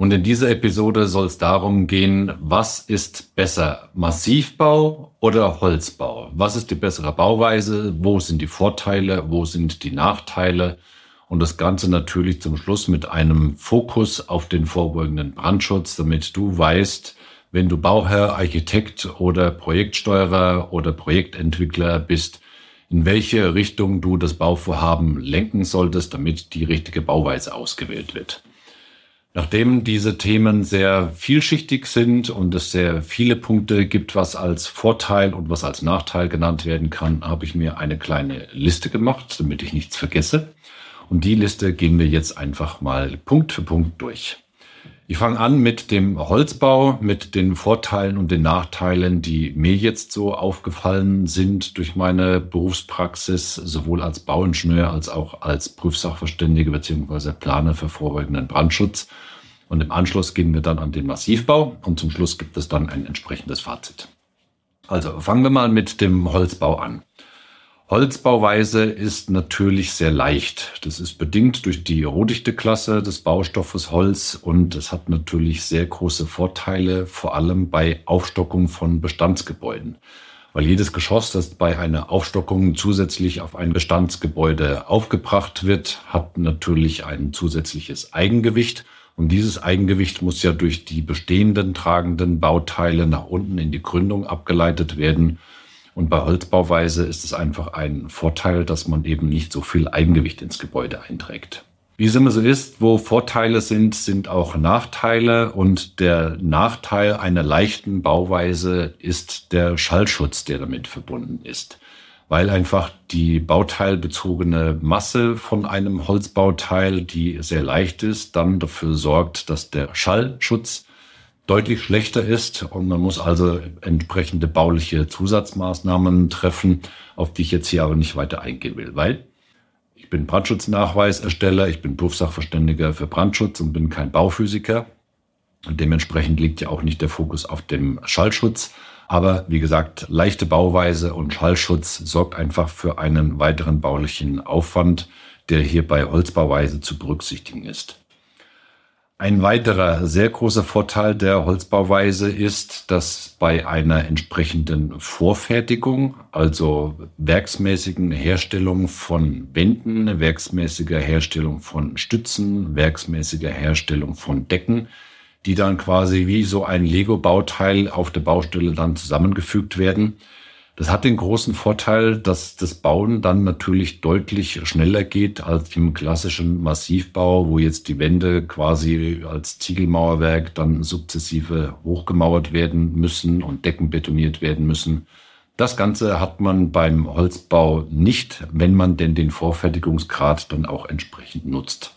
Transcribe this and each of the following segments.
Und in dieser Episode soll es darum gehen, was ist besser, Massivbau oder Holzbau? Was ist die bessere Bauweise? Wo sind die Vorteile? Wo sind die Nachteile? Und das Ganze natürlich zum Schluss mit einem Fokus auf den vorbeugenden Brandschutz, damit du weißt, wenn du Bauherr, Architekt oder Projektsteuerer oder Projektentwickler bist, in welche Richtung du das Bauvorhaben lenken solltest, damit die richtige Bauweise ausgewählt wird. Nachdem diese Themen sehr vielschichtig sind und es sehr viele Punkte gibt, was als Vorteil und was als Nachteil genannt werden kann, habe ich mir eine kleine Liste gemacht, damit ich nichts vergesse. Und die Liste gehen wir jetzt einfach mal Punkt für Punkt durch. Ich fange an mit dem Holzbau, mit den Vorteilen und den Nachteilen, die mir jetzt so aufgefallen sind durch meine Berufspraxis, sowohl als Bauingenieur als auch als Prüfsachverständige bzw. Planer für vorbeugenden Brandschutz. Und im Anschluss gehen wir dann an den Massivbau und zum Schluss gibt es dann ein entsprechendes Fazit. Also fangen wir mal mit dem Holzbau an. Holzbauweise ist natürlich sehr leicht. Das ist bedingt durch die Rohdichte-Klasse des Baustoffes Holz und es hat natürlich sehr große Vorteile, vor allem bei Aufstockung von Bestandsgebäuden. Weil jedes Geschoss, das bei einer Aufstockung zusätzlich auf ein Bestandsgebäude aufgebracht wird, hat natürlich ein zusätzliches Eigengewicht. Und dieses Eigengewicht muss ja durch die bestehenden tragenden Bauteile nach unten in die Gründung abgeleitet werden. Und bei Holzbauweise ist es einfach ein Vorteil, dass man eben nicht so viel Eigengewicht ins Gebäude einträgt. Wie es immer so ist, wo Vorteile sind, sind auch Nachteile. Und der Nachteil einer leichten Bauweise ist der Schallschutz, der damit verbunden ist. Weil einfach die bauteilbezogene Masse von einem Holzbauteil, die sehr leicht ist, dann dafür sorgt, dass der Schallschutz deutlich schlechter ist und man muss also entsprechende bauliche Zusatzmaßnahmen treffen, auf die ich jetzt hier aber nicht weiter eingehen will, weil ich bin Brandschutznachweisersteller, ich bin Berufssachverständiger für Brandschutz und bin kein Bauphysiker. Und dementsprechend liegt ja auch nicht der Fokus auf dem Schallschutz. Aber wie gesagt, leichte Bauweise und Schallschutz sorgt einfach für einen weiteren baulichen Aufwand, der hier bei Holzbauweise zu berücksichtigen ist. Ein weiterer sehr großer Vorteil der Holzbauweise ist, dass bei einer entsprechenden Vorfertigung, also werksmäßigen Herstellung von Wänden, werksmäßiger Herstellung von Stützen, werksmäßiger Herstellung von Decken, die dann quasi wie so ein Lego-Bauteil auf der Baustelle dann zusammengefügt werden, das hat den großen Vorteil, dass das Bauen dann natürlich deutlich schneller geht als im klassischen Massivbau, wo jetzt die Wände quasi als Ziegelmauerwerk dann sukzessive hochgemauert werden müssen und Decken betoniert werden müssen. Das Ganze hat man beim Holzbau nicht, wenn man denn den Vorfertigungsgrad dann auch entsprechend nutzt.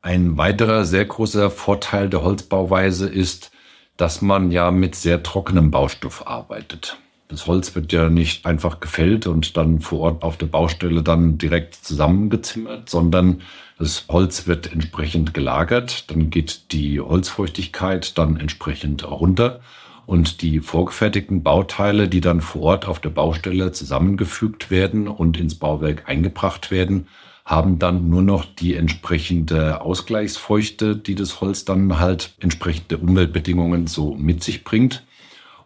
Ein weiterer sehr großer Vorteil der Holzbauweise ist, dass man ja mit sehr trockenem Baustoff arbeitet. Das Holz wird ja nicht einfach gefällt und dann vor Ort auf der Baustelle dann direkt zusammengezimmert, sondern das Holz wird entsprechend gelagert. Dann geht die Holzfeuchtigkeit dann entsprechend runter. Und die vorgefertigten Bauteile, die dann vor Ort auf der Baustelle zusammengefügt werden und ins Bauwerk eingebracht werden, haben dann nur noch die entsprechende Ausgleichsfeuchte, die das Holz dann halt entsprechende Umweltbedingungen so mit sich bringt.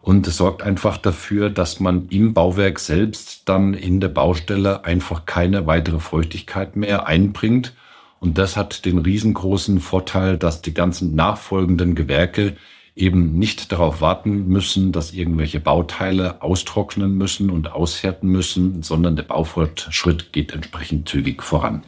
Und es sorgt einfach dafür, dass man im Bauwerk selbst dann in der Baustelle einfach keine weitere Feuchtigkeit mehr einbringt. Und das hat den riesengroßen Vorteil, dass die ganzen nachfolgenden Gewerke eben nicht darauf warten müssen, dass irgendwelche Bauteile austrocknen müssen und aushärten müssen, sondern der Baufortschritt geht entsprechend zügig voran.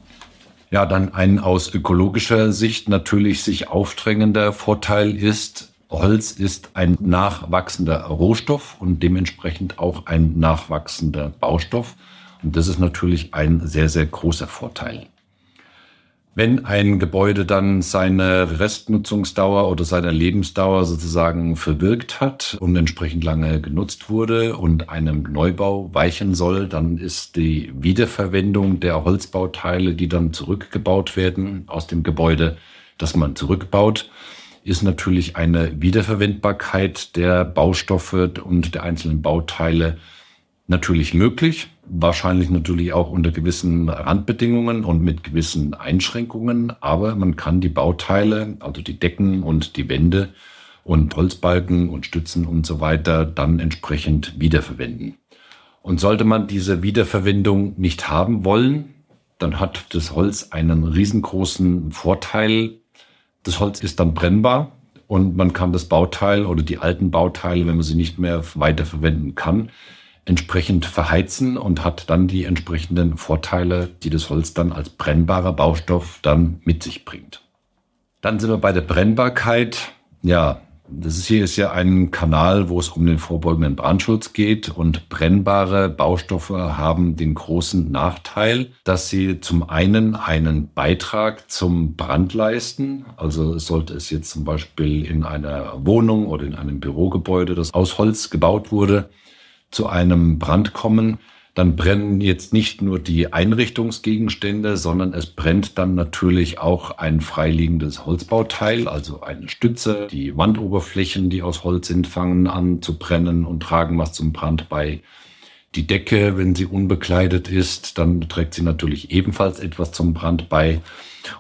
Ja, dann ein aus ökologischer Sicht natürlich sich aufdrängender Vorteil ist, Holz ist ein nachwachsender Rohstoff und dementsprechend auch ein nachwachsender Baustoff. Und das ist natürlich ein sehr, sehr großer Vorteil. Wenn ein Gebäude dann seine Restnutzungsdauer oder seine Lebensdauer sozusagen verwirkt hat und entsprechend lange genutzt wurde und einem Neubau weichen soll, dann ist die Wiederverwendung der Holzbauteile, die dann zurückgebaut werden aus dem Gebäude, das man zurückbaut, ist natürlich eine Wiederverwendbarkeit der Baustoffe und der einzelnen Bauteile natürlich möglich wahrscheinlich natürlich auch unter gewissen Randbedingungen und mit gewissen Einschränkungen, aber man kann die Bauteile, also die Decken und die Wände und Holzbalken und Stützen und so weiter dann entsprechend wiederverwenden. Und sollte man diese Wiederverwendung nicht haben wollen, dann hat das Holz einen riesengroßen Vorteil. Das Holz ist dann brennbar und man kann das Bauteil oder die alten Bauteile, wenn man sie nicht mehr weiterverwenden kann, entsprechend verheizen und hat dann die entsprechenden Vorteile, die das Holz dann als brennbarer Baustoff dann mit sich bringt. Dann sind wir bei der Brennbarkeit. Ja, das hier ist ja ein Kanal, wo es um den vorbeugenden Brandschutz geht und brennbare Baustoffe haben den großen Nachteil, dass sie zum einen einen Beitrag zum Brand leisten. Also sollte es jetzt zum Beispiel in einer Wohnung oder in einem Bürogebäude, das aus Holz gebaut wurde, zu einem Brand kommen, dann brennen jetzt nicht nur die Einrichtungsgegenstände, sondern es brennt dann natürlich auch ein freiliegendes Holzbauteil, also eine Stütze. Die Wandoberflächen, die aus Holz sind, fangen an zu brennen und tragen was zum Brand bei. Die Decke, wenn sie unbekleidet ist, dann trägt sie natürlich ebenfalls etwas zum Brand bei.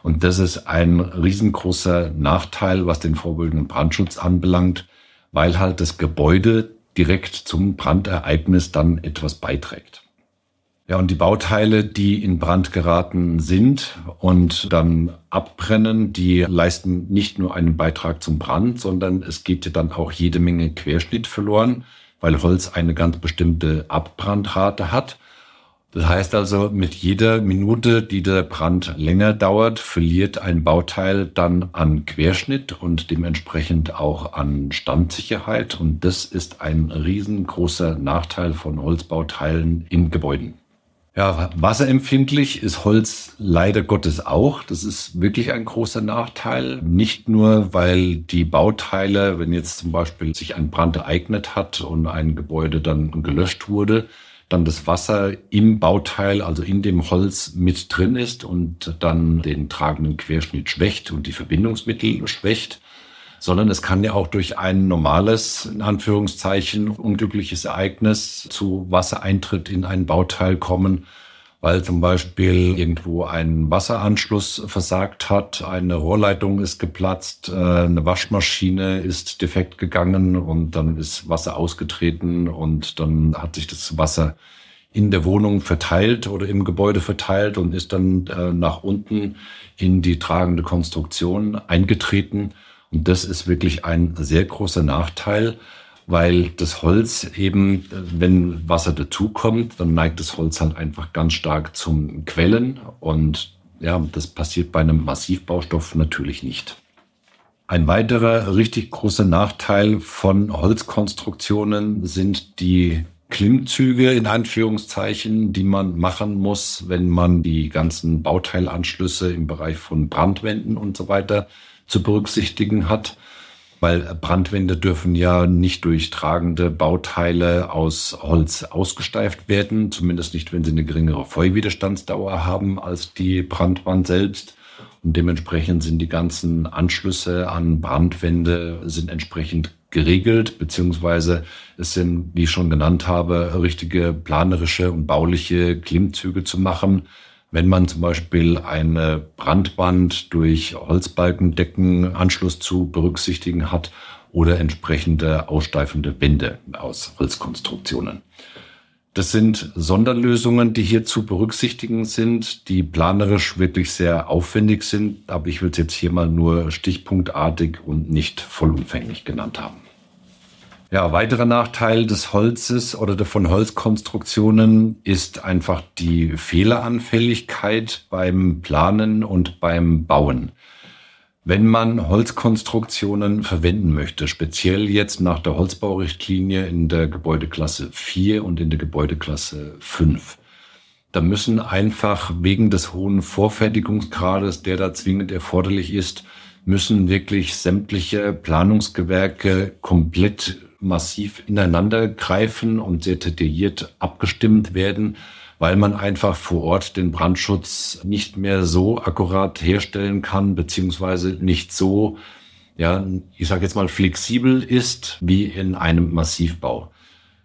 Und das ist ein riesengroßer Nachteil, was den vorbeugenden Brandschutz anbelangt, weil halt das Gebäude direkt zum Brandereignis dann etwas beiträgt. Ja, und die Bauteile, die in Brand geraten sind und dann abbrennen, die leisten nicht nur einen Beitrag zum Brand, sondern es geht dann auch jede Menge Querschnitt verloren, weil Holz eine ganz bestimmte Abbrandrate hat. Das heißt also, mit jeder Minute, die der Brand länger dauert, verliert ein Bauteil dann an Querschnitt und dementsprechend auch an Standsicherheit. Und das ist ein riesengroßer Nachteil von Holzbauteilen in Gebäuden. Ja, wasserempfindlich ist Holz leider Gottes auch. Das ist wirklich ein großer Nachteil. Nicht nur, weil die Bauteile, wenn jetzt zum Beispiel sich ein Brand ereignet hat und ein Gebäude dann gelöscht wurde, dann das Wasser im Bauteil, also in dem Holz mit drin ist und dann den tragenden Querschnitt schwächt und die Verbindungsmittel schwächt, sondern es kann ja auch durch ein normales, in Anführungszeichen, unglückliches Ereignis zu Wassereintritt in ein Bauteil kommen, weil zum Beispiel irgendwo ein Wasseranschluss versagt hat, eine Rohrleitung ist geplatzt, äh, eine Waschmaschine ist defekt gegangen und dann ist Wasser ausgetreten und dann hat sich das Wasser in der Wohnung verteilt oder im Gebäude verteilt und ist dann äh, nach unten in die tragende Konstruktion eingetreten. Und das ist wirklich ein sehr großer Nachteil, weil das Holz eben, wenn Wasser dazukommt, dann neigt das Holz halt einfach ganz stark zum Quellen und ja, das passiert bei einem Massivbaustoff natürlich nicht. Ein weiterer richtig großer Nachteil von Holzkonstruktionen sind die Klimmzüge in Anführungszeichen, die man machen muss, wenn man die ganzen Bauteilanschlüsse im Bereich von Brandwänden und so weiter zu berücksichtigen hat weil Brandwände dürfen ja nicht durch tragende Bauteile aus Holz ausgesteift werden, zumindest nicht, wenn sie eine geringere Feuerwiderstandsdauer haben als die Brandwand selbst. Und dementsprechend sind die ganzen Anschlüsse an Brandwände sind entsprechend geregelt, beziehungsweise es sind, wie ich schon genannt habe, richtige planerische und bauliche Klimmzüge zu machen, wenn man zum Beispiel eine Brandwand durch Holzbalkendecken Anschluss zu berücksichtigen hat oder entsprechende aussteifende Wände aus Holzkonstruktionen. Das sind Sonderlösungen, die hier zu berücksichtigen sind, die planerisch wirklich sehr aufwendig sind, aber ich will es jetzt hier mal nur stichpunktartig und nicht vollumfänglich genannt haben. Ja, weiterer Nachteil des Holzes oder von Holzkonstruktionen ist einfach die Fehleranfälligkeit beim Planen und beim Bauen. Wenn man Holzkonstruktionen verwenden möchte, speziell jetzt nach der Holzbaurichtlinie in der Gebäudeklasse 4 und in der Gebäudeklasse 5, Da müssen einfach wegen des hohen Vorfertigungsgrades, der da zwingend erforderlich ist, müssen wirklich sämtliche Planungsgewerke komplett massiv ineinander greifen und sehr detailliert abgestimmt werden, weil man einfach vor Ort den Brandschutz nicht mehr so akkurat herstellen kann, beziehungsweise nicht so, ja, ich sage jetzt mal flexibel ist wie in einem Massivbau.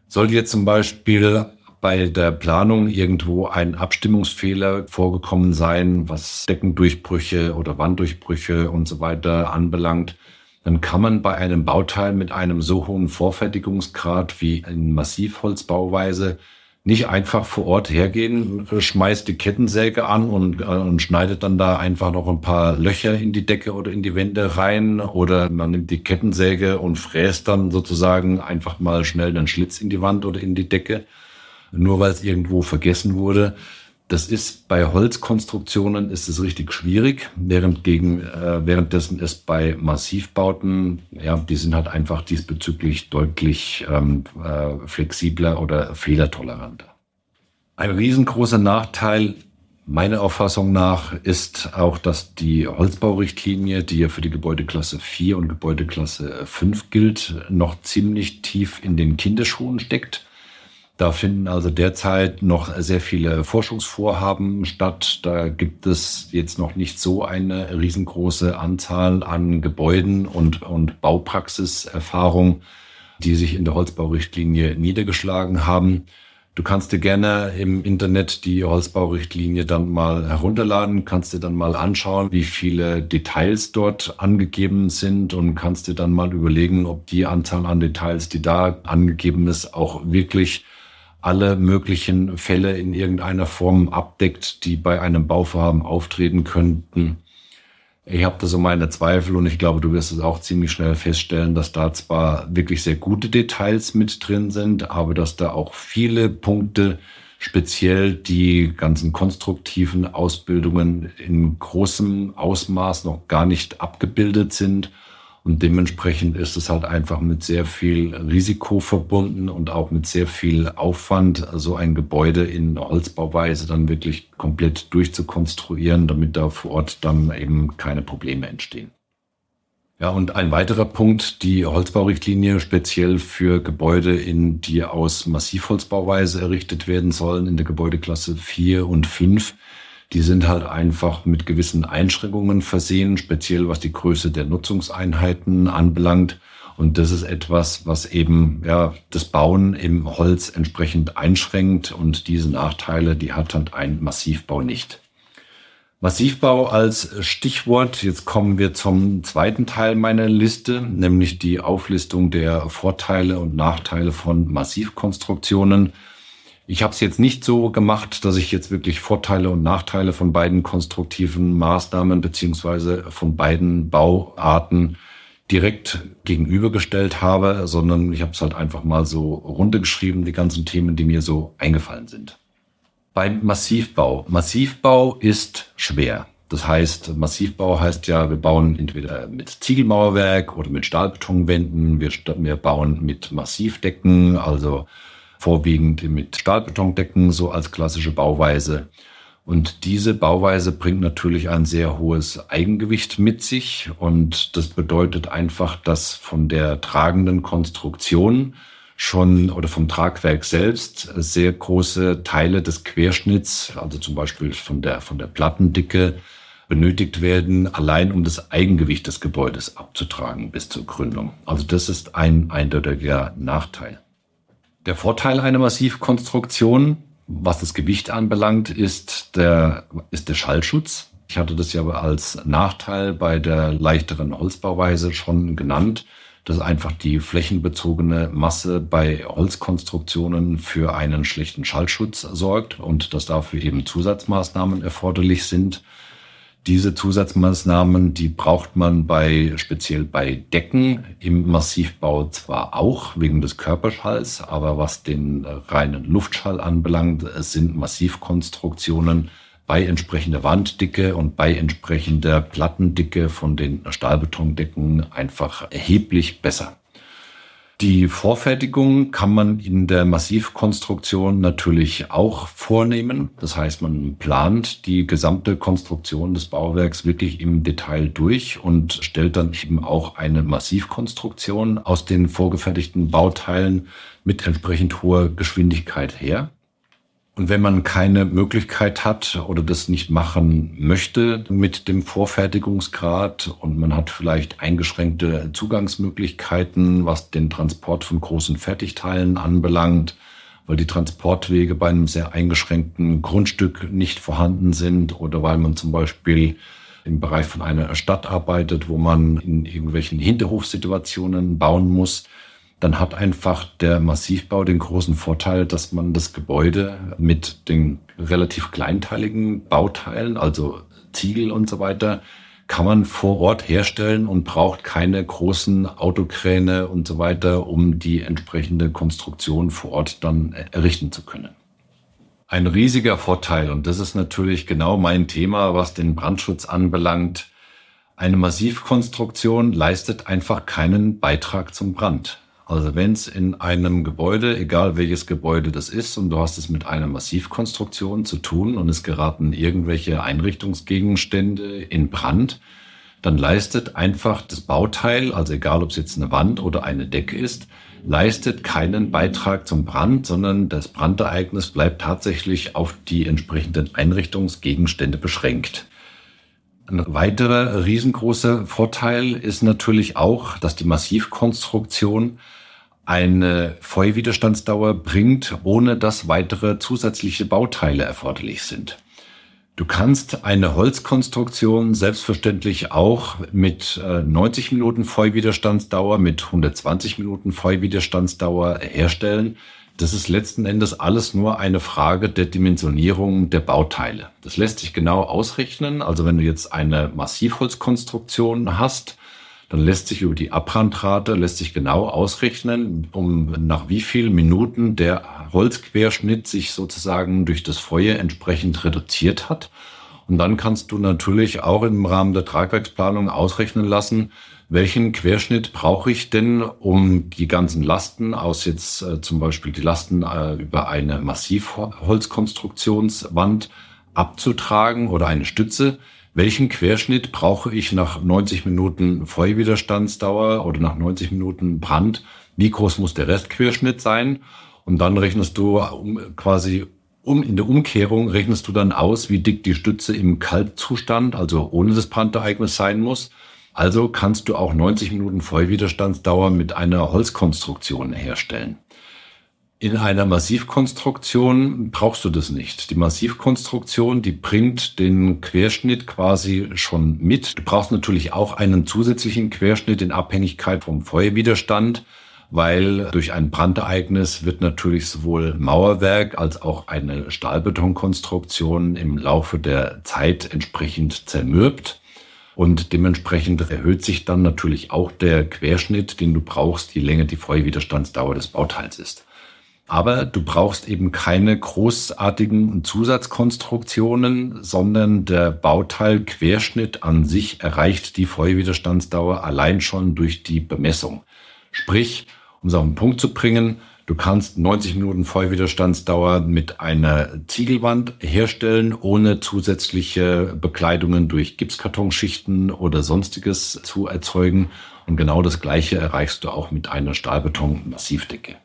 Sollte jetzt zum Beispiel bei der Planung irgendwo ein Abstimmungsfehler vorgekommen sein, was Deckendurchbrüche oder Wanddurchbrüche und so weiter anbelangt, dann kann man bei einem Bauteil mit einem so hohen Vorfertigungsgrad wie in Massivholzbauweise nicht einfach vor Ort hergehen, schmeißt die Kettensäge an und, äh, und schneidet dann da einfach noch ein paar Löcher in die Decke oder in die Wände rein oder man nimmt die Kettensäge und fräst dann sozusagen einfach mal schnell einen Schlitz in die Wand oder in die Decke, nur weil es irgendwo vergessen wurde. Das ist bei Holzkonstruktionen ist es richtig schwierig, während gegen äh, währenddessen ist bei Massivbauten, ja, die sind halt einfach diesbezüglich deutlich ähm, äh, flexibler oder fehlertoleranter. Ein riesengroßer Nachteil meiner Auffassung nach ist auch, dass die Holzbaurichtlinie, die ja für die Gebäudeklasse 4 und Gebäudeklasse 5 gilt, noch ziemlich tief in den Kinderschuhen steckt. Da finden also derzeit noch sehr viele Forschungsvorhaben statt. Da gibt es jetzt noch nicht so eine riesengroße Anzahl an Gebäuden und, und Baupraxiserfahrung, die sich in der Holzbaurichtlinie niedergeschlagen haben. Du kannst dir gerne im Internet die Holzbaurichtlinie dann mal herunterladen, kannst dir dann mal anschauen, wie viele Details dort angegeben sind und kannst dir dann mal überlegen, ob die Anzahl an Details, die da angegeben ist, auch wirklich alle möglichen Fälle in irgendeiner Form abdeckt, die bei einem Bauvorhaben auftreten könnten. Ich habe da so meine Zweifel und ich glaube, du wirst es auch ziemlich schnell feststellen, dass da zwar wirklich sehr gute Details mit drin sind, aber dass da auch viele Punkte, speziell die ganzen konstruktiven Ausbildungen in großem Ausmaß noch gar nicht abgebildet sind und dementsprechend ist es halt einfach mit sehr viel Risiko verbunden und auch mit sehr viel Aufwand, so ein Gebäude in Holzbauweise dann wirklich komplett durchzukonstruieren, damit da vor Ort dann eben keine Probleme entstehen. Ja, und ein weiterer Punkt, die Holzbaurichtlinie speziell für Gebäude, in die aus Massivholzbauweise errichtet werden sollen, in der Gebäudeklasse 4 und 5, die sind halt einfach mit gewissen Einschränkungen versehen, speziell was die Größe der Nutzungseinheiten anbelangt. Und das ist etwas, was eben ja das Bauen im Holz entsprechend einschränkt. Und diese Nachteile, die hat halt ein Massivbau nicht. Massivbau als Stichwort. Jetzt kommen wir zum zweiten Teil meiner Liste, nämlich die Auflistung der Vorteile und Nachteile von Massivkonstruktionen. Ich habe es jetzt nicht so gemacht, dass ich jetzt wirklich Vorteile und Nachteile von beiden konstruktiven Maßnahmen beziehungsweise von beiden Bauarten direkt gegenübergestellt habe, sondern ich habe es halt einfach mal so runtergeschrieben, die ganzen Themen, die mir so eingefallen sind. Beim Massivbau. Massivbau ist schwer. Das heißt, Massivbau heißt ja, wir bauen entweder mit Ziegelmauerwerk oder mit Stahlbetonwänden. Wir, wir bauen mit Massivdecken, also vorwiegend mit Stahlbetondecken, so als klassische Bauweise. Und diese Bauweise bringt natürlich ein sehr hohes Eigengewicht mit sich. Und das bedeutet einfach, dass von der tragenden Konstruktion schon oder vom Tragwerk selbst sehr große Teile des Querschnitts, also zum Beispiel von der, von der Plattendicke, benötigt werden, allein um das Eigengewicht des Gebäudes abzutragen bis zur Gründung. Also das ist ein eindeutiger Nachteil. Der Vorteil einer Massivkonstruktion, was das Gewicht anbelangt, ist der, ist der Schallschutz. Ich hatte das ja als Nachteil bei der leichteren Holzbauweise schon genannt, dass einfach die flächenbezogene Masse bei Holzkonstruktionen für einen schlechten Schallschutz sorgt und dass dafür eben Zusatzmaßnahmen erforderlich sind. Diese Zusatzmaßnahmen, die braucht man bei, speziell bei Decken im Massivbau zwar auch wegen des Körperschalls, aber was den reinen Luftschall anbelangt, sind Massivkonstruktionen bei entsprechender Wanddicke und bei entsprechender Plattendicke von den Stahlbetondecken einfach erheblich besser. Die Vorfertigung kann man in der Massivkonstruktion natürlich auch vornehmen. Das heißt, man plant die gesamte Konstruktion des Bauwerks wirklich im Detail durch und stellt dann eben auch eine Massivkonstruktion aus den vorgefertigten Bauteilen mit entsprechend hoher Geschwindigkeit her. Und wenn man keine Möglichkeit hat oder das nicht machen möchte mit dem Vorfertigungsgrad und man hat vielleicht eingeschränkte Zugangsmöglichkeiten, was den Transport von großen Fertigteilen anbelangt, weil die Transportwege bei einem sehr eingeschränkten Grundstück nicht vorhanden sind oder weil man zum Beispiel im Bereich von einer Stadt arbeitet, wo man in irgendwelchen Hinterhofsituationen bauen muss, dann hat einfach der Massivbau den großen Vorteil, dass man das Gebäude mit den relativ kleinteiligen Bauteilen, also Ziegel und so weiter, kann man vor Ort herstellen und braucht keine großen Autokräne und so weiter, um die entsprechende Konstruktion vor Ort dann errichten zu können. Ein riesiger Vorteil, und das ist natürlich genau mein Thema, was den Brandschutz anbelangt, eine Massivkonstruktion leistet einfach keinen Beitrag zum Brand. Also wenn es in einem Gebäude, egal welches Gebäude das ist, und du hast es mit einer Massivkonstruktion zu tun und es geraten irgendwelche Einrichtungsgegenstände in Brand, dann leistet einfach das Bauteil, also egal ob es jetzt eine Wand oder eine Decke ist, leistet keinen Beitrag zum Brand, sondern das Brandereignis bleibt tatsächlich auf die entsprechenden Einrichtungsgegenstände beschränkt. Ein weiterer riesengroßer Vorteil ist natürlich auch, dass die Massivkonstruktion eine Feuerwiderstandsdauer bringt, ohne dass weitere zusätzliche Bauteile erforderlich sind. Du kannst eine Holzkonstruktion selbstverständlich auch mit 90 äh, Minuten Feuerwiderstandsdauer, mit 120 Minuten Feuerwiderstandsdauer herstellen. Das ist letzten Endes alles nur eine Frage der Dimensionierung der Bauteile. Das lässt sich genau ausrechnen. Also wenn du jetzt eine Massivholzkonstruktion hast, dann lässt sich über die Abbrandrate lässt sich genau ausrechnen, um nach wie vielen Minuten der Holzquerschnitt sich sozusagen durch das Feuer entsprechend reduziert hat. Und dann kannst du natürlich auch im Rahmen der Tragwerksplanung ausrechnen lassen, welchen Querschnitt brauche ich denn, um die ganzen Lasten aus jetzt äh, zum Beispiel die Lasten äh, über eine Massivholzkonstruktionswand abzutragen oder eine Stütze? Welchen Querschnitt brauche ich nach 90 Minuten Feuerwiderstandsdauer oder nach 90 Minuten Brand? Wie groß muss der Restquerschnitt sein? Und dann rechnest du um, quasi um, in der Umkehrung rechnest du dann aus, wie dick die Stütze im Kaltzustand, also ohne das Brandereignis sein muss. Also kannst du auch 90 Minuten Vollwiderstandsdauer mit einer Holzkonstruktion herstellen. In einer Massivkonstruktion brauchst du das nicht. Die Massivkonstruktion, die bringt den Querschnitt quasi schon mit. Du brauchst natürlich auch einen zusätzlichen Querschnitt in Abhängigkeit vom Feuerwiderstand, weil durch ein Brandereignis wird natürlich sowohl Mauerwerk als auch eine Stahlbetonkonstruktion im Laufe der Zeit entsprechend zermürbt. Und dementsprechend erhöht sich dann natürlich auch der Querschnitt, den du brauchst, je länger die Feuerwiderstandsdauer des Bauteils ist. Aber du brauchst eben keine großartigen Zusatzkonstruktionen, sondern der Bauteilquerschnitt an sich erreicht die Feuerwiderstandsdauer allein schon durch die Bemessung. Sprich, um es auf den Punkt zu bringen, Du kannst 90 Minuten Vollwiderstandsdauer mit einer Ziegelwand herstellen, ohne zusätzliche Bekleidungen durch Gipskartonschichten oder sonstiges zu erzeugen. Und genau das Gleiche erreichst du auch mit einer Stahlbeton-Massivdecke.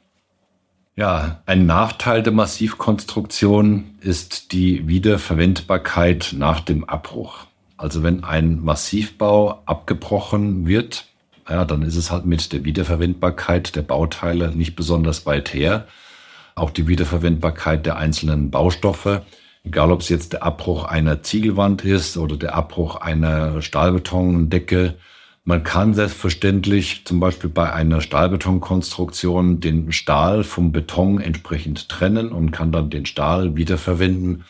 Ja, ein Nachteil der Massivkonstruktion ist die Wiederverwendbarkeit nach dem Abbruch. Also wenn ein Massivbau abgebrochen wird, ja, dann ist es halt mit der Wiederverwendbarkeit der Bauteile nicht besonders weit her. Auch die Wiederverwendbarkeit der einzelnen Baustoffe, egal ob es jetzt der Abbruch einer Ziegelwand ist oder der Abbruch einer Stahlbetondecke. Man kann selbstverständlich zum Beispiel bei einer Stahlbetonkonstruktion den Stahl vom Beton entsprechend trennen und kann dann den Stahl wiederverwenden.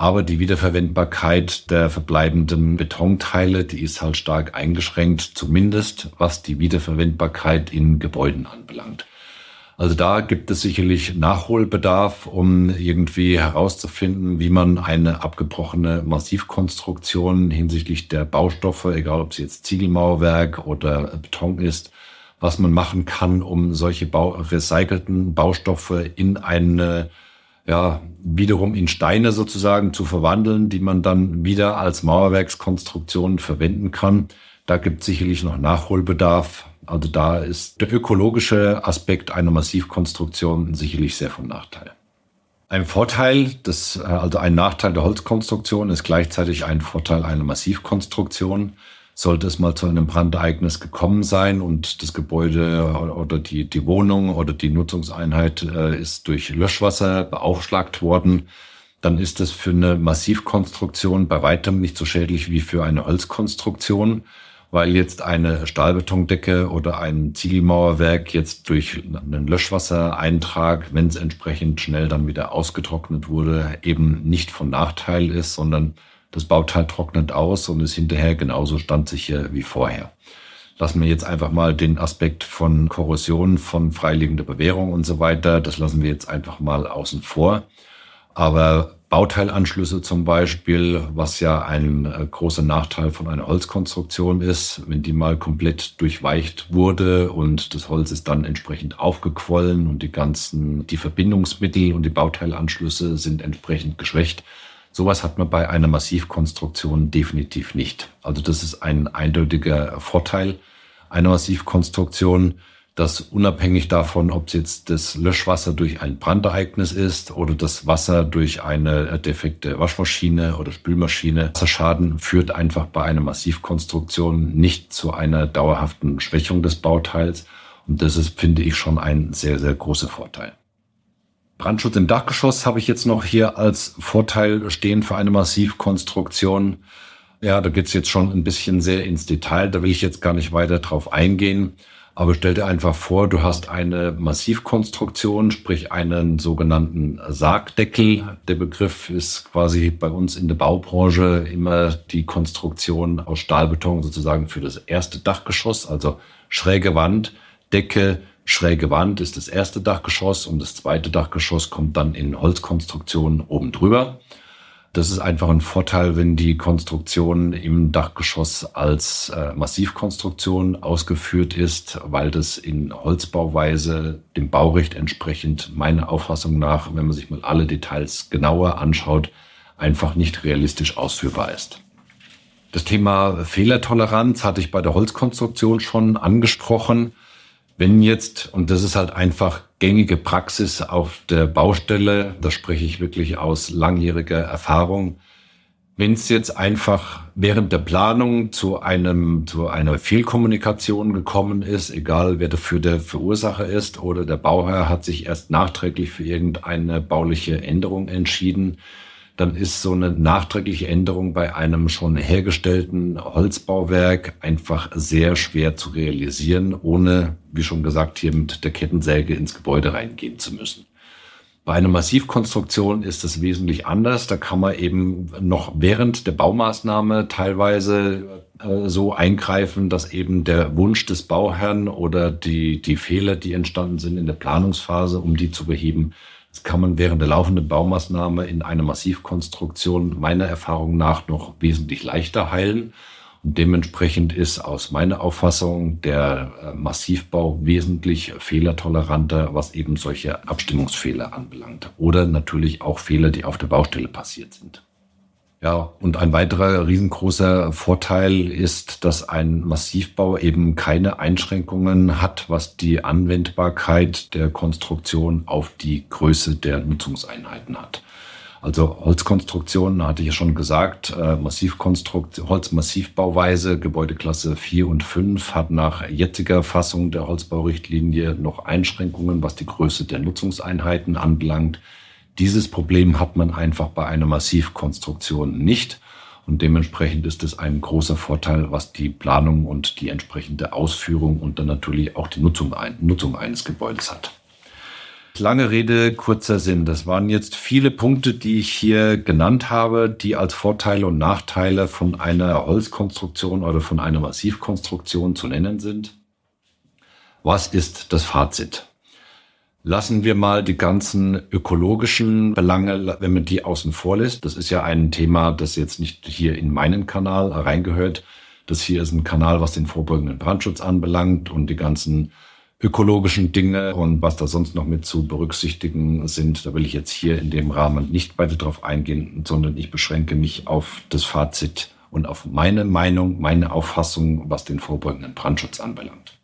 Aber die Wiederverwendbarkeit der verbleibenden Betonteile, die ist halt stark eingeschränkt, zumindest was die Wiederverwendbarkeit in Gebäuden anbelangt. Also da gibt es sicherlich Nachholbedarf, um irgendwie herauszufinden, wie man eine abgebrochene Massivkonstruktion hinsichtlich der Baustoffe, egal ob es jetzt Ziegelmauerwerk oder Beton ist, was man machen kann, um solche recycelten Baustoffe in eine, ja, wiederum in Steine sozusagen zu verwandeln, die man dann wieder als Mauerwerkskonstruktion verwenden kann. Da gibt es sicherlich noch Nachholbedarf. Also da ist der ökologische Aspekt einer Massivkonstruktion sicherlich sehr von Nachteil. Ein Vorteil, das, äh, also ein Nachteil der Holzkonstruktion ist gleichzeitig ein Vorteil einer Massivkonstruktion. Sollte es mal zu einem Brandereignis gekommen sein und das Gebäude oder die, die Wohnung oder die Nutzungseinheit äh, ist durch Löschwasser beaufschlagt worden, dann ist es für eine Massivkonstruktion bei weitem nicht so schädlich wie für eine Holzkonstruktion weil jetzt eine Stahlbetondecke oder ein Ziegelmauerwerk jetzt durch einen Löschwassereintrag, wenn es entsprechend schnell dann wieder ausgetrocknet wurde, eben nicht von Nachteil ist, sondern das Bauteil trocknet aus und ist hinterher genauso standsicher wie vorher. Lassen wir jetzt einfach mal den Aspekt von Korrosion, von freiliegender Bewährung und so weiter, das lassen wir jetzt einfach mal außen vor. Aber Bauteilanschlüsse zum Beispiel, was ja ein äh, großer Nachteil von einer Holzkonstruktion ist, wenn die mal komplett durchweicht wurde und das Holz ist dann entsprechend aufgequollen und die ganzen, die Verbindungsmittel und die Bauteilanschlüsse sind entsprechend geschwächt. Sowas hat man bei einer Massivkonstruktion definitiv nicht. Also das ist ein eindeutiger Vorteil einer Massivkonstruktion dass unabhängig davon, ob es jetzt das Löschwasser durch ein Brandereignis ist oder das Wasser durch eine defekte Waschmaschine oder Spülmaschine, Wasserschaden führt einfach bei einer Massivkonstruktion nicht zu einer dauerhaften Schwächung des Bauteils. Und das ist, finde ich, schon ein sehr, sehr großer Vorteil. Brandschutz im Dachgeschoss habe ich jetzt noch hier als Vorteil stehen für eine Massivkonstruktion. Ja, da geht's jetzt schon ein bisschen sehr ins Detail. Da will ich jetzt gar nicht weiter drauf eingehen. Aber stell dir einfach vor, du hast eine Massivkonstruktion, sprich einen sogenannten Sargdeckel. Der Begriff ist quasi bei uns in der Baubranche immer die Konstruktion aus Stahlbeton sozusagen für das erste Dachgeschoss, also schräge Wand, Decke, schräge Wand ist das erste Dachgeschoss und das zweite Dachgeschoss kommt dann in Holzkonstruktion oben drüber. Das ist einfach ein Vorteil, wenn die Konstruktion im Dachgeschoss als äh, Massivkonstruktion ausgeführt ist, weil das in Holzbauweise dem Baurecht entsprechend meiner Auffassung nach, wenn man sich mal alle Details genauer anschaut, einfach nicht realistisch ausführbar ist. Das Thema Fehlertoleranz hatte ich bei der Holzkonstruktion schon angesprochen. Wenn jetzt, und das ist halt einfach gängige Praxis auf der Baustelle, da spreche ich wirklich aus langjähriger Erfahrung, wenn es jetzt einfach während der Planung zu einem, zu einer Fehlkommunikation gekommen ist, egal wer dafür der Verursacher ist oder der Bauherr hat sich erst nachträglich für irgendeine bauliche Änderung entschieden, dann ist so eine nachträgliche Änderung bei einem schon hergestellten Holzbauwerk einfach sehr schwer zu realisieren, ohne, wie schon gesagt, hier mit der Kettensäge ins Gebäude reingehen zu müssen. Bei einer Massivkonstruktion ist es wesentlich anders. Da kann man eben noch während der Baumaßnahme teilweise äh, so eingreifen, dass eben der Wunsch des Bauherrn oder die, die Fehler, die entstanden sind in der Planungsphase, um die zu beheben, das kann man während der laufenden Baumaßnahme in einer Massivkonstruktion meiner Erfahrung nach noch wesentlich leichter heilen. Und dementsprechend ist aus meiner Auffassung der äh, Massivbau wesentlich fehlertoleranter, was eben solche Abstimmungsfehler anbelangt. Oder natürlich auch Fehler, die auf der Baustelle passiert sind. Ja, und ein weiterer riesengroßer Vorteil ist, dass ein Massivbau eben keine Einschränkungen hat, was die Anwendbarkeit der Konstruktion auf die Größe der Nutzungseinheiten hat. Also Holzkonstruktion, hatte ich ja schon gesagt, äh, Massivkonstruktion, Holzmassivbauweise, Gebäudeklasse 4 und 5 hat nach jetziger Fassung der Holzbaurichtlinie noch Einschränkungen, was die Größe der Nutzungseinheiten anbelangt. Dieses Problem hat man einfach bei einer Massivkonstruktion nicht. Und dementsprechend ist es ein großer Vorteil, was die Planung und die entsprechende Ausführung und dann natürlich auch die Nutzung, Nutzung eines Gebäudes hat. Lange Rede, kurzer Sinn. Das waren jetzt viele Punkte, die ich hier genannt habe, die als Vorteile und Nachteile von einer Holzkonstruktion oder von einer Massivkonstruktion zu nennen sind. Was ist das Fazit? Lassen wir mal die ganzen ökologischen Belange, wenn man die außen vor lässt. Das ist ja ein Thema, das jetzt nicht hier in meinen Kanal reingehört. Das hier ist ein Kanal, was den vorbeugenden Brandschutz anbelangt und die ganzen ökologischen Dinge und was da sonst noch mit zu berücksichtigen sind. Da will ich jetzt hier in dem Rahmen nicht weiter drauf eingehen, sondern ich beschränke mich auf das Fazit und auf meine Meinung, meine Auffassung, was den vorbeugenden Brandschutz anbelangt.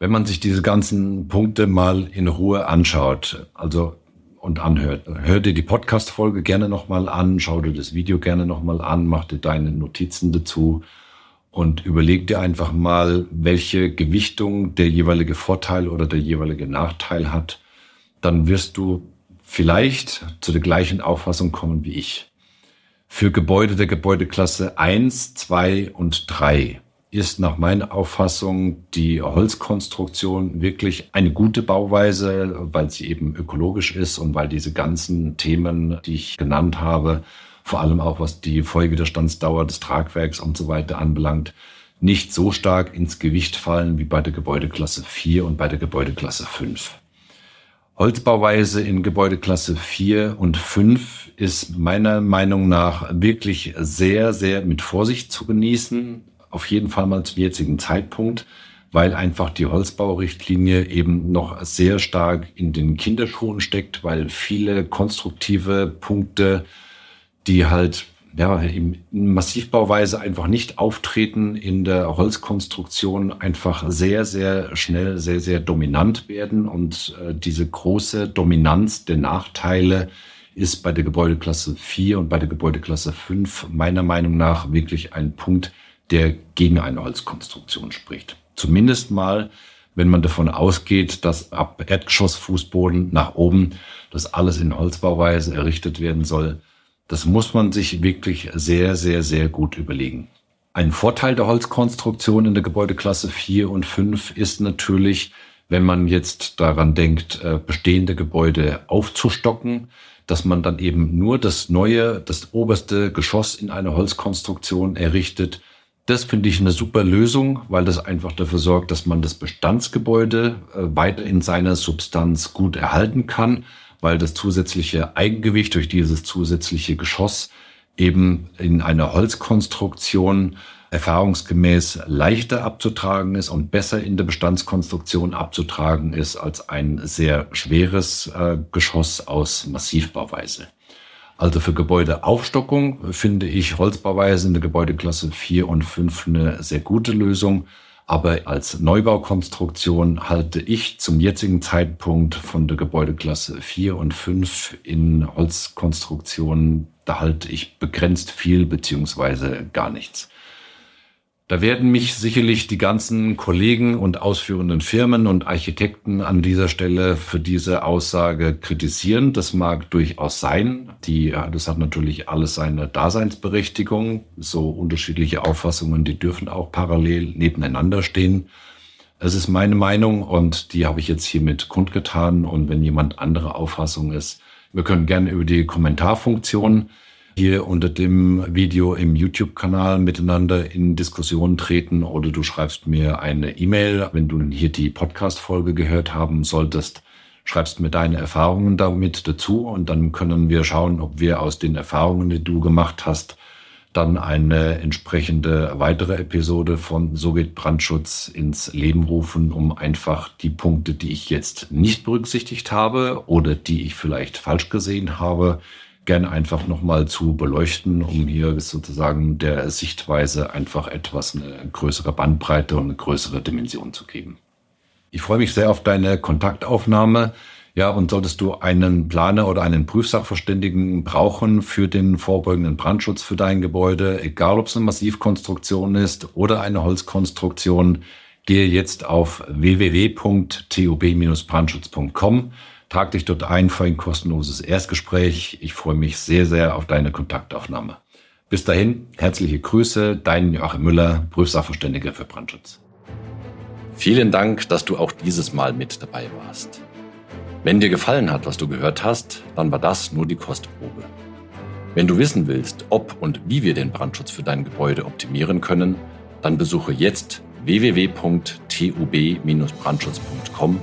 Wenn man sich diese ganzen Punkte mal in Ruhe anschaut, also und anhört, hör dir die Podcast-Folge gerne nochmal an, schau dir das Video gerne nochmal an, mach dir deine Notizen dazu und überleg dir einfach mal, welche Gewichtung der jeweilige Vorteil oder der jeweilige Nachteil hat. Dann wirst du vielleicht zu der gleichen Auffassung kommen wie ich. Für Gebäude der Gebäudeklasse 1, 2 und 3 ist nach meiner Auffassung die Holzkonstruktion wirklich eine gute Bauweise, weil sie eben ökologisch ist und weil diese ganzen Themen, die ich genannt habe, vor allem auch was die Folgewiderstandsdauer des Tragwerks und so weiter anbelangt, nicht so stark ins Gewicht fallen wie bei der Gebäudeklasse 4 und bei der Gebäudeklasse 5. Holzbauweise in Gebäudeklasse 4 und 5 ist meiner Meinung nach wirklich sehr, sehr mit Vorsicht zu genießen. Auf jeden Fall mal zum jetzigen Zeitpunkt, weil einfach die Holzbaurichtlinie eben noch sehr stark in den Kinderschuhen steckt, weil viele konstruktive Punkte die halt ja, in Massivbauweise einfach nicht auftreten, in der Holzkonstruktion einfach sehr, sehr schnell, sehr, sehr dominant werden. Und äh, diese große Dominanz der Nachteile ist bei der Gebäudeklasse 4 und bei der Gebäudeklasse 5 meiner Meinung nach wirklich ein Punkt, der gegen eine Holzkonstruktion spricht. Zumindest mal, wenn man davon ausgeht, dass ab Erdgeschossfußboden nach oben das alles in Holzbauweise errichtet werden soll das muss man sich wirklich sehr, sehr, sehr gut überlegen. Ein Vorteil der Holzkonstruktion in der Gebäudeklasse 4 und 5 ist natürlich, wenn man jetzt daran denkt, äh, bestehende Gebäude aufzustocken, dass man dann eben nur das neue, das oberste Geschoss in einer Holzkonstruktion errichtet. Das finde ich eine super Lösung, weil das einfach dafür sorgt, dass man das Bestandsgebäude äh, weiter in seiner Substanz gut erhalten kann weil das zusätzliche Eigengewicht durch dieses zusätzliche Geschoss eben in einer Holzkonstruktion erfahrungsgemäß leichter abzutragen ist und besser in der Bestandskonstruktion abzutragen ist als ein sehr schweres äh, Geschoss aus Massivbauweise. Also für Gebäudeaufstockung finde ich Holzbauweise in der Gebäudeklasse 4 und 5 eine sehr gute Lösung. Aber als Neubaukonstruktion halte ich zum jetzigen Zeitpunkt von der Gebäudeklasse 4 und 5 in Holzkonstruktionen, da halte ich begrenzt viel beziehungsweise gar nichts. Da werden mich sicherlich die ganzen Kollegen und ausführenden Firmen und Architekten an dieser Stelle für diese Aussage kritisieren. Das mag durchaus sein. Die, das hat natürlich alles seine Daseinsberechtigung. So unterschiedliche Auffassungen, die dürfen auch parallel nebeneinander stehen. Es ist meine Meinung und die habe ich jetzt hiermit kundgetan. Und wenn jemand andere Auffassung ist, wir können gerne über die Kommentarfunktion hier unter dem Video im YouTube-Kanal miteinander in Diskussion treten oder du schreibst mir eine E-Mail, wenn du hier die Podcast-Folge gehört haben solltest, schreibst mir deine Erfahrungen damit dazu und dann können wir schauen, ob wir aus den Erfahrungen, die du gemacht hast, dann eine entsprechende weitere Episode von So geht Brandschutz ins Leben rufen, um einfach die Punkte, die ich jetzt nicht berücksichtigt habe oder die ich vielleicht falsch gesehen habe, gerne einfach nochmal zu beleuchten, um hier sozusagen der Sichtweise einfach etwas eine größere Bandbreite und eine größere Dimension zu geben. Ich freue mich sehr auf deine Kontaktaufnahme. Ja, und solltest du einen Planer oder einen Prüfsachverständigen brauchen für den vorbeugenden Brandschutz für dein Gebäude, egal ob es eine Massivkonstruktion ist oder eine Holzkonstruktion, gehe jetzt auf www.tub-brandschutz.com Trag dich dort ein für ein kostenloses Erstgespräch. Ich freue mich sehr, sehr auf deine Kontaktaufnahme. Bis dahin, herzliche Grüße, dein Joachim Müller, Prüfsachverständiger für Brandschutz. Vielen Dank, dass du auch dieses Mal mit dabei warst. Wenn dir gefallen hat, was du gehört hast, dann war das nur die Kostprobe. Wenn du wissen willst, ob und wie wir den Brandschutz für dein Gebäude optimieren können, dann besuche jetzt www.tub-brandschutz.com